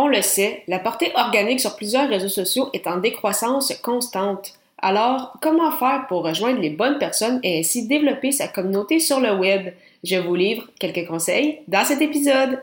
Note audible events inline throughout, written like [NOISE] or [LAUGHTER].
On le sait, la portée organique sur plusieurs réseaux sociaux est en décroissance constante. Alors, comment faire pour rejoindre les bonnes personnes et ainsi développer sa communauté sur le web? Je vous livre quelques conseils dans cet épisode.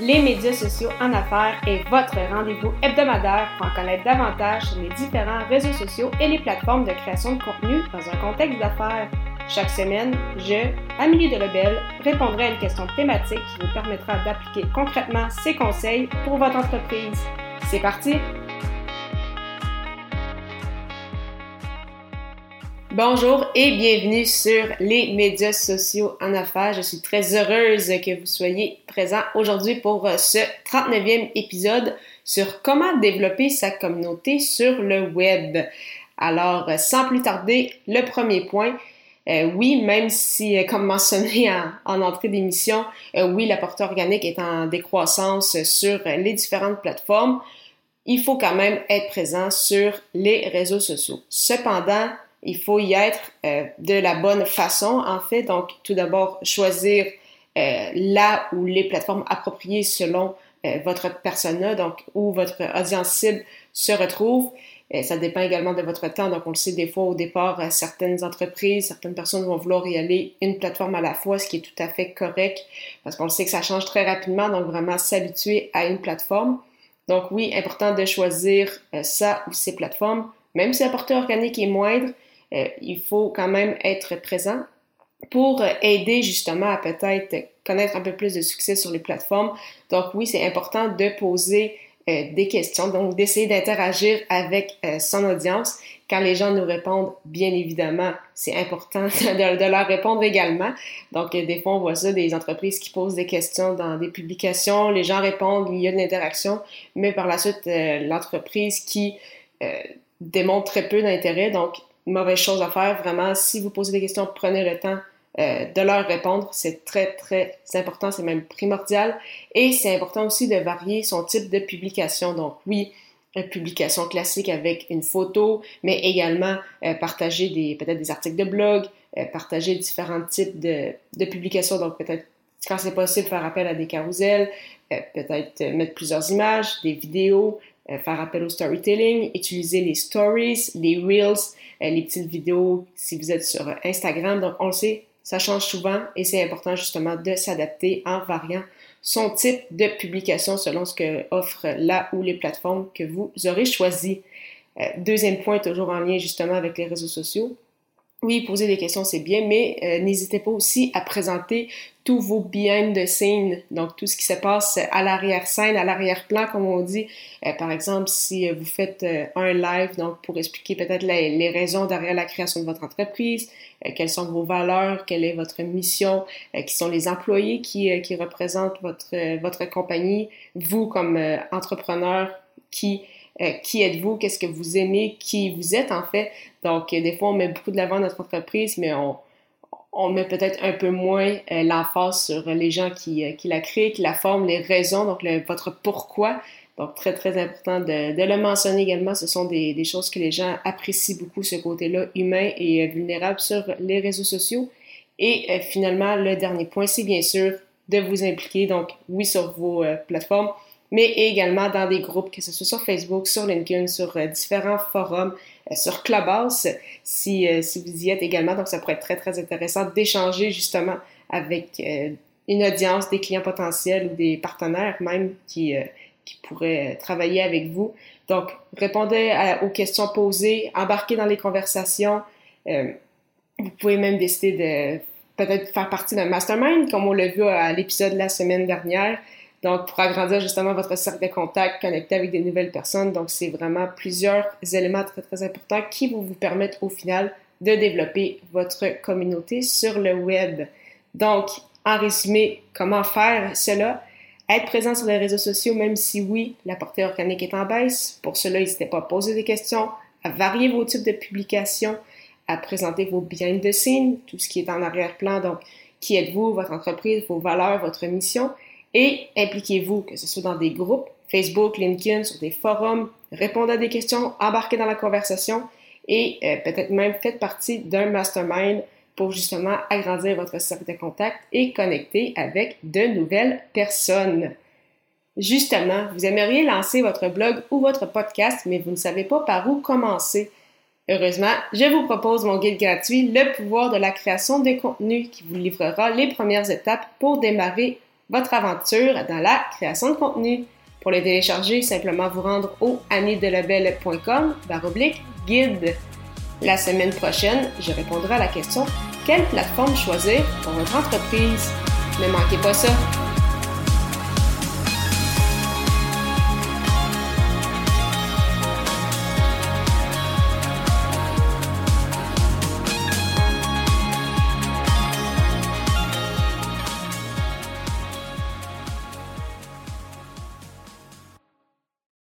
Les médias sociaux en affaires est votre rendez-vous hebdomadaire pour en connaître davantage sur les différents réseaux sociaux et les plateformes de création de contenu dans un contexte d'affaires. Chaque semaine, je, Amélie Delebel, répondrai à une question thématique qui vous permettra d'appliquer concrètement ces conseils pour votre entreprise. C'est parti! Bonjour et bienvenue sur les médias sociaux en affaires. Je suis très heureuse que vous soyez présent aujourd'hui pour ce 39e épisode sur comment développer sa communauté sur le web. Alors, sans plus tarder, le premier point, euh, oui, même si, euh, comme mentionné en, entrée d'émission, euh, oui, la portée organique est en décroissance sur les différentes plateformes, il faut quand même être présent sur les réseaux sociaux. Cependant, il faut y être de la bonne façon, en fait. Donc, tout d'abord, choisir là où les plateformes appropriées selon votre persona, donc où votre audience cible se retrouve. Euh, ça dépend également de votre temps. Donc, on le sait des fois au départ, euh, certaines entreprises, certaines personnes vont vouloir y aller une plateforme à la fois, ce qui est tout à fait correct parce qu'on le sait que ça change très rapidement. Donc, vraiment s'habituer à une plateforme. Donc, oui, important de choisir euh, ça ou ces plateformes. Même si la portée organique est moindre, il faut quand même être présent pour aider justement à peut-être connaître un peu plus de succès sur les plateformes. Donc, oui, c'est important de poser des questions, donc d'essayer d'interagir avec euh, son audience. Quand les gens nous répondent, bien évidemment, c'est important [LAUGHS] de, leur répondre également. Donc, euh, des fois, on voit ça, des entreprises qui posent des questions dans des publications, les gens répondent, il y a de l'interaction, mais par la suite, l'entreprise qui démontre très peu d'intérêt, donc mauvaise chose à faire. Vraiment, si vous posez des questions, prenez le temps euh, de leur répondre. C'est très, très important, c'est même primordial. Et c'est important aussi de varier son type de publication. Donc oui, une publication classique avec une photo, mais également euh, partager des peut-être des articles de blog, euh, partager différents types de, de publications. Donc peut-être quand c'est possible faire appel à des carousels, peut-être mettre plusieurs images, des vidéos, faire appel au storytelling, utiliser les stories, les reels, les petites vidéos si vous êtes sur Instagram. Donc on le sait, ça change souvent et c'est important justement de s'adapter en variant son type de publication selon ce que offrent là ou les plateformes que vous aurez choisies. Euh, deuxième point, toujours en lien justement avec les réseaux sociaux, oui, poser des questions, c'est bien, mais euh, n'hésitez pas aussi à présenter tous vos behind the scenes, donc tout ce qui se passe à l'arrière-scène, à l'arrière-plan, comme on dit. Euh, par exemple, si vous faites euh, un live, donc pour expliquer peut-être les, raisons derrière la création de votre entreprise, quelles sont vos valeurs, quelle est votre mission, qui sont les employés qui, qui représentent votre, votre compagnie, vous comme entrepreneur qui euh, qui êtes-vous, qu'est-ce que vous aimez, qui vous êtes en fait? Donc, euh, des fois, on met beaucoup de l'avant notre entreprise, mais on, met peut-être un peu moins euh, l'emphase sur les gens qui, qui, la créent, qui la forment, les raisons, donc votre pourquoi. Donc, très, très important de, le mentionner également. Ce sont des, choses que les gens apprécient beaucoup, ce côté-là humain et vulnérable sur les réseaux sociaux. Et finalement, le dernier point, c'est bien sûr de vous impliquer, donc oui, sur vos plateformes, mais également dans des groupes, que ce soit sur Facebook, sur LinkedIn, sur euh, différents forums, euh, sur Clubhouse, si, euh, si vous y êtes également. Donc, ça pourrait être très, très intéressant d'échanger justement avec une audience, des clients potentiels ou des partenaires même qui, qui pourraient travailler avec vous. Donc, répondez aux questions posées, embarquez dans les conversations. vous pouvez même décider de peut-être faire partie d'un mastermind, comme on l'a vu à l'épisode de la semaine dernière. Donc, pour agrandir justement votre cercle de contact, connecter avec des nouvelles personnes. Donc, c'est vraiment plusieurs éléments très, très importants qui vont vous permettre au final de développer votre communauté sur le web. Donc, en résumé, comment faire cela? Être présent sur les réseaux sociaux, même si oui, la portée organique est en baisse. Pour cela, n'hésitez pas à poser des questions, à varier vos types de publications, à présenter vos behind the scenes, tout ce qui est en arrière-plan. Donc, qui êtes-vous, votre entreprise, vos valeurs, votre mission? Et impliquez-vous, que ce soit dans des groupes, Facebook, LinkedIn, sur des forums, répondez à des questions, embarquez dans la conversation et euh, peut-être même faites partie d'un mastermind pour justement agrandir votre cercle de contact et connecter avec de nouvelles personnes. Justement, vous aimeriez lancer votre blog ou votre podcast, mais vous ne savez pas par où commencer. Heureusement, je vous propose mon guide gratuit Le pouvoir de la création de contenu qui vous livrera les premières étapes pour démarrer votre aventure dans la création de contenu. Pour le télécharger, simplement vous rendre au anidelabel.com baroblique guide. La semaine prochaine, je répondrai à la question quelle plateforme choisir pour votre entreprise? Ne manquez pas ça!